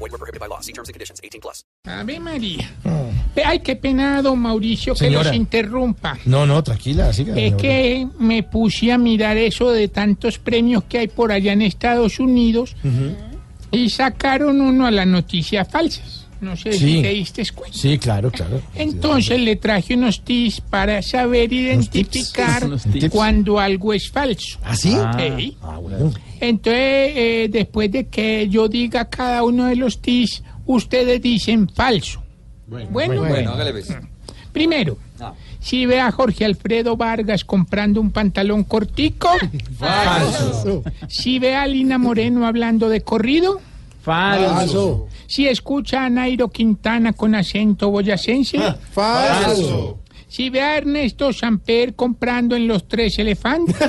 Void were prohibited by law. See terms and conditions. 18 plus. Ave María. Ay, qué pena, don Mauricio, que Señora. los interrumpa. No, no, tranquila, siga. Es que me puse a mirar eso de tantos premios que hay por allá en Estados Unidos y sacaron uno a las noticias falsas. No sé si te diste cuenta. Sí, claro, claro. Entonces le traje unos tips para saber identificar cuando algo es falso. ¿Ah, sí? Sí. Ah, bueno. Entonces, eh, después de que yo diga cada uno de los tips, ustedes dicen falso. Bueno, bueno. Primero, si ve a Jorge Alfredo Vargas comprando un pantalón cortico, Falso. si ve a Lina Moreno hablando de corrido, Falso. Si escucha a Nairo Quintana con acento boyacense, Falso. si ve a Ernesto Samper comprando en los tres elefantes.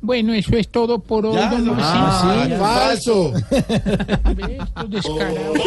Bueno, eso es todo por hoy, don Mauricio. Falso. Ve, estos descarados.